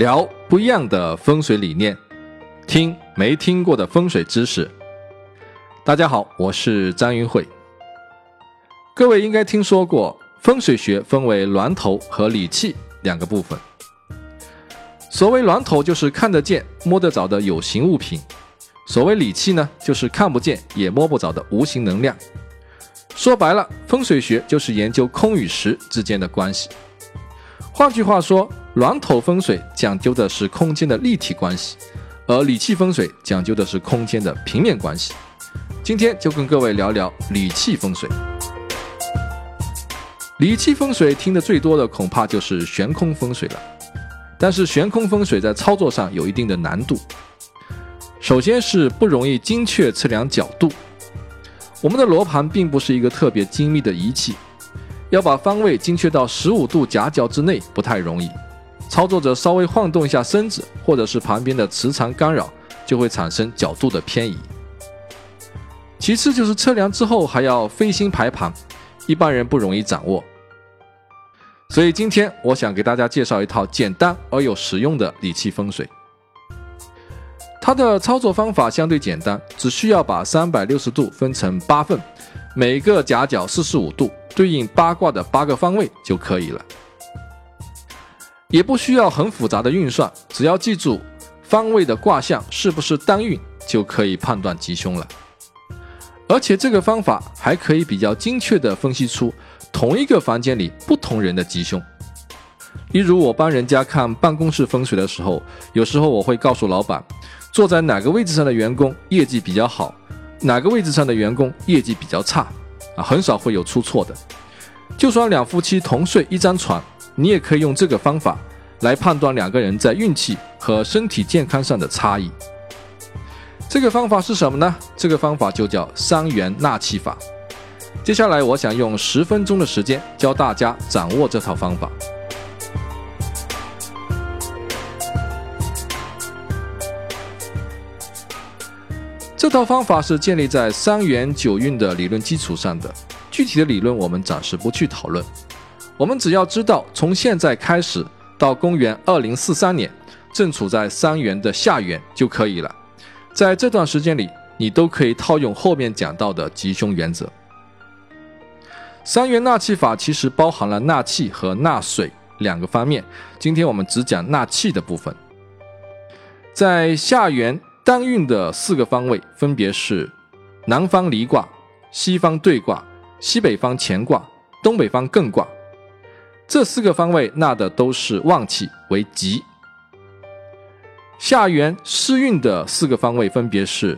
聊不一样的风水理念，听没听过的风水知识。大家好，我是张云慧。各位应该听说过，风水学分为峦头和理气两个部分。所谓峦头，就是看得见、摸得着的有形物品；所谓理气呢，就是看不见也摸不着的无形能量。说白了，风水学就是研究空与实之间的关系。换句话说，峦头风水讲究的是空间的立体关系，而理气风水讲究的是空间的平面关系。今天就跟各位聊聊理气风水。理气风水听得最多的恐怕就是悬空风水了，但是悬空风水在操作上有一定的难度。首先是不容易精确测量角度，我们的罗盘并不是一个特别精密的仪器。要把方位精确到十五度夹角之内不太容易，操作者稍微晃动一下身子，或者是旁边的磁场干扰，就会产生角度的偏移。其次就是测量之后还要飞星排盘，一般人不容易掌握。所以今天我想给大家介绍一套简单而有实用的理气风水。它的操作方法相对简单，只需要把三百六十度分成八份，每个夹角四十五度。对应八卦的八个方位就可以了，也不需要很复杂的运算，只要记住方位的卦象是不是单运，就可以判断吉凶了。而且这个方法还可以比较精确地分析出同一个房间里不同人的吉凶。例如我帮人家看办公室风水的时候，有时候我会告诉老板，坐在哪个位置上的员工业绩比较好，哪个位置上的员工业绩比较差。啊，很少会有出错的。就算两夫妻同睡一张床，你也可以用这个方法来判断两个人在运气和身体健康上的差异。这个方法是什么呢？这个方法就叫三元纳气法。接下来，我想用十分钟的时间教大家掌握这套方法。这套方法是建立在三元九运的理论基础上的，具体的理论我们暂时不去讨论。我们只要知道，从现在开始到公元二零四三年，正处在三元的下元就可以了。在这段时间里，你都可以套用后面讲到的吉凶原则。三元纳气法其实包含了纳气和纳水两个方面，今天我们只讲纳气的部分。在下元。单运的四个方位分别是南方离卦、西方兑卦、西北方乾卦、东北方艮卦。这四个方位纳的都是旺气为吉。下元失运的四个方位分别是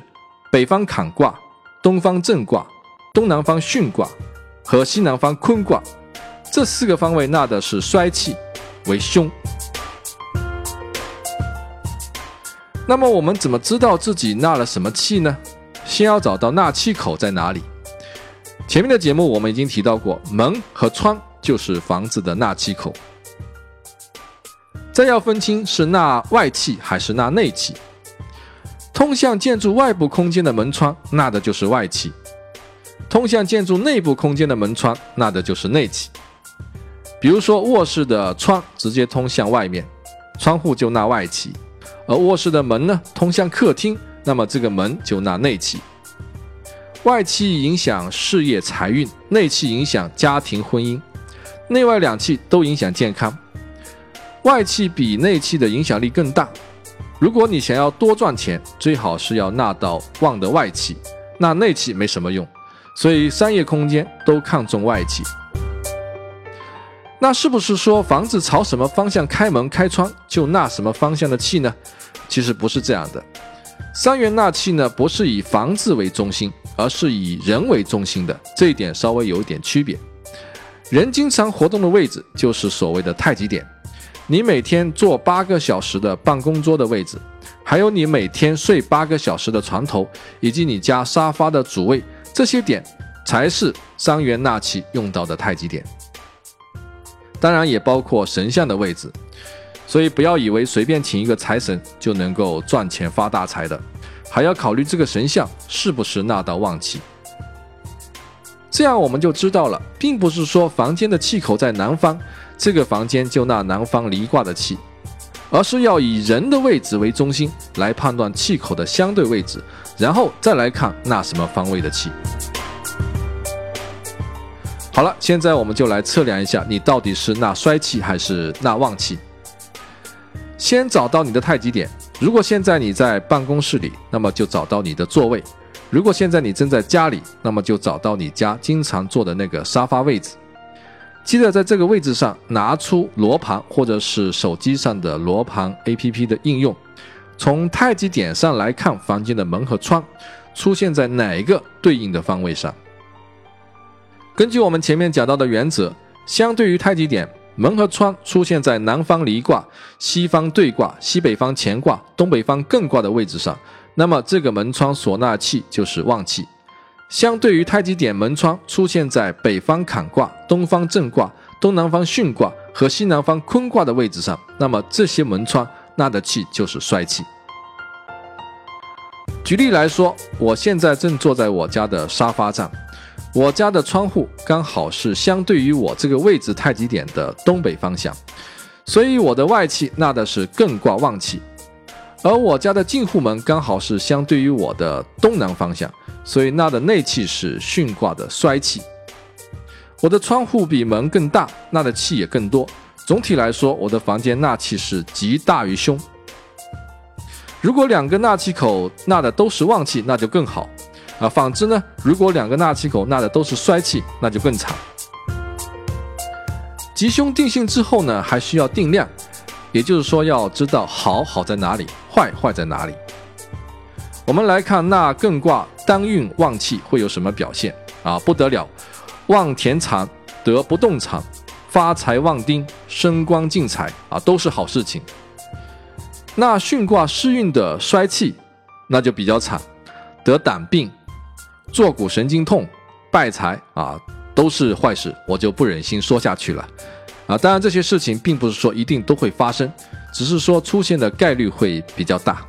北方坎卦、东方震卦、东南方巽卦和西南方坤卦。这四个方位纳的是衰气为凶。那么我们怎么知道自己纳了什么气呢？先要找到纳气口在哪里。前面的节目我们已经提到过，门和窗就是房子的纳气口。再要分清是纳外气还是纳内气。通向建筑外部空间的门窗纳的就是外气；通向建筑内部空间的门窗纳的就是内气。比如说卧室的窗直接通向外面，窗户就纳外气。而卧室的门呢，通向客厅，那么这个门就纳内气。外气影响事业财运，内气影响家庭婚姻，内外两气都影响健康。外气比内气的影响力更大。如果你想要多赚钱，最好是要纳到旺的外气，纳内气没什么用。所以商业空间都看重外气。那是不是说房子朝什么方向开门开窗就纳什么方向的气呢？其实不是这样的。三元纳气呢，不是以房子为中心，而是以人为中心的。这一点稍微有点区别。人经常活动的位置就是所谓的太极点。你每天坐八个小时的办公桌的位置，还有你每天睡八个小时的床头，以及你家沙发的主位，这些点才是三元纳气用到的太极点。当然也包括神像的位置，所以不要以为随便请一个财神就能够赚钱发大财的，还要考虑这个神像是不是纳到旺气。这样我们就知道了，并不是说房间的气口在南方，这个房间就纳南方离卦的气，而是要以人的位置为中心来判断气口的相对位置，然后再来看纳什么方位的气。好了，现在我们就来测量一下，你到底是纳衰气还是纳旺气。先找到你的太极点。如果现在你在办公室里，那么就找到你的座位；如果现在你正在家里，那么就找到你家经常坐的那个沙发位置。记得在这个位置上拿出罗盘或者是手机上的罗盘 APP 的应用，从太极点上来看房间的门和窗出现在哪一个对应的方位上。根据我们前面讲到的原则，相对于太极点。门和窗出现在南方离卦、西方对卦、西北方乾卦、东北方艮卦的位置上，那么这个门窗所纳气就是旺气。相对于太极点门窗出现在北方坎卦、东方震卦、东南方巽卦和西南方坤卦的位置上，那么这些门窗纳的气就是衰气。举例来说，我现在正坐在我家的沙发上。我家的窗户刚好是相对于我这个位置太极点的东北方向，所以我的外气纳的是艮卦旺气，而我家的进户门刚好是相对于我的东南方向，所以纳的内气是巽卦的衰气。我的窗户比门更大，纳的气也更多。总体来说，我的房间纳气是吉大于凶。如果两个纳气口纳的都是旺气，那就更好。啊，反之呢？如果两个纳气口纳的都是衰气，那就更惨。吉凶定性之后呢，还需要定量，也就是说要知道好好在哪里，坏坏在哪里。我们来看那艮卦单运旺气会有什么表现啊？不得了，旺田产得不动产，发财旺丁，升官进财啊，都是好事情。那巽卦失运的衰气，那就比较惨，得胆病。坐骨神经痛、败财啊，都是坏事，我就不忍心说下去了啊。当然，这些事情并不是说一定都会发生，只是说出现的概率会比较大。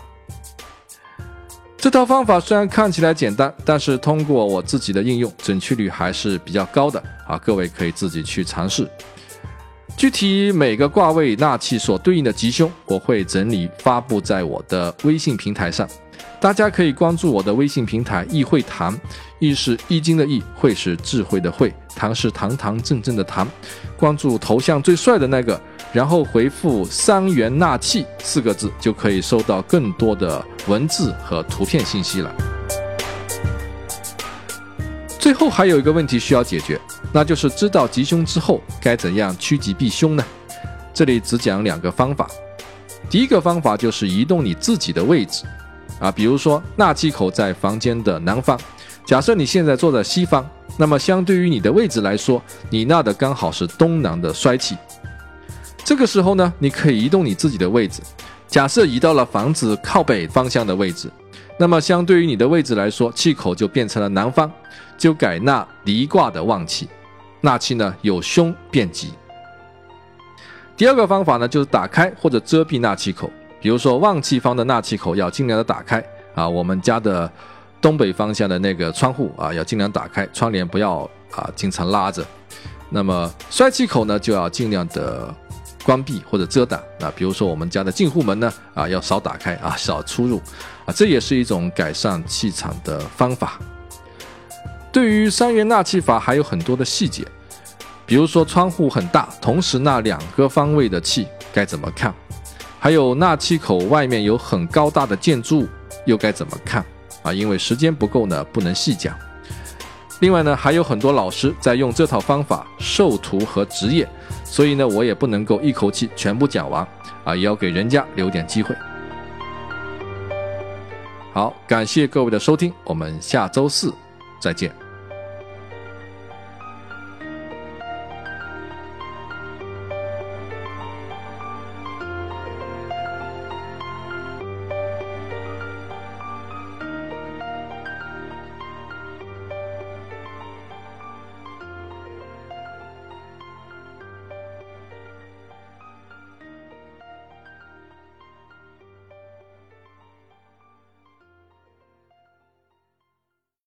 这套方法虽然看起来简单，但是通过我自己的应用，准确率还是比较高的啊。各位可以自己去尝试。具体每个卦位纳气所对应的吉凶，我会整理发布在我的微信平台上。大家可以关注我的微信平台“易会谈”，易是易经的易，会是智慧的会，堂是堂堂正正的堂。关注头像最帅的那个，然后回复“三元纳气”四个字，就可以收到更多的文字和图片信息了。最后还有一个问题需要解决，那就是知道吉凶之后该怎样趋吉避凶呢？这里只讲两个方法。第一个方法就是移动你自己的位置。啊，比如说纳气口在房间的南方，假设你现在坐在西方，那么相对于你的位置来说，你纳的刚好是东南的衰气。这个时候呢，你可以移动你自己的位置，假设移到了房子靠北方向的位置，那么相对于你的位置来说，气口就变成了南方，就改纳离卦的旺气，纳气呢有凶变吉。第二个方法呢，就是打开或者遮蔽纳气口。比如说旺气方的纳气口要尽量的打开啊，我们家的东北方向的那个窗户啊要尽量打开，窗帘不要啊经常拉着。那么衰气口呢就要尽量的关闭或者遮挡啊，比如说我们家的进户门呢啊要少打开啊少出入啊，这也是一种改善气场的方法。对于三元纳气法还有很多的细节，比如说窗户很大，同时纳两个方位的气该怎么看？还有纳气口外面有很高大的建筑物，又该怎么看啊？因为时间不够呢，不能细讲。另外呢，还有很多老师在用这套方法授徒和职业，所以呢，我也不能够一口气全部讲完啊，也要给人家留点机会。好，感谢各位的收听，我们下周四再见。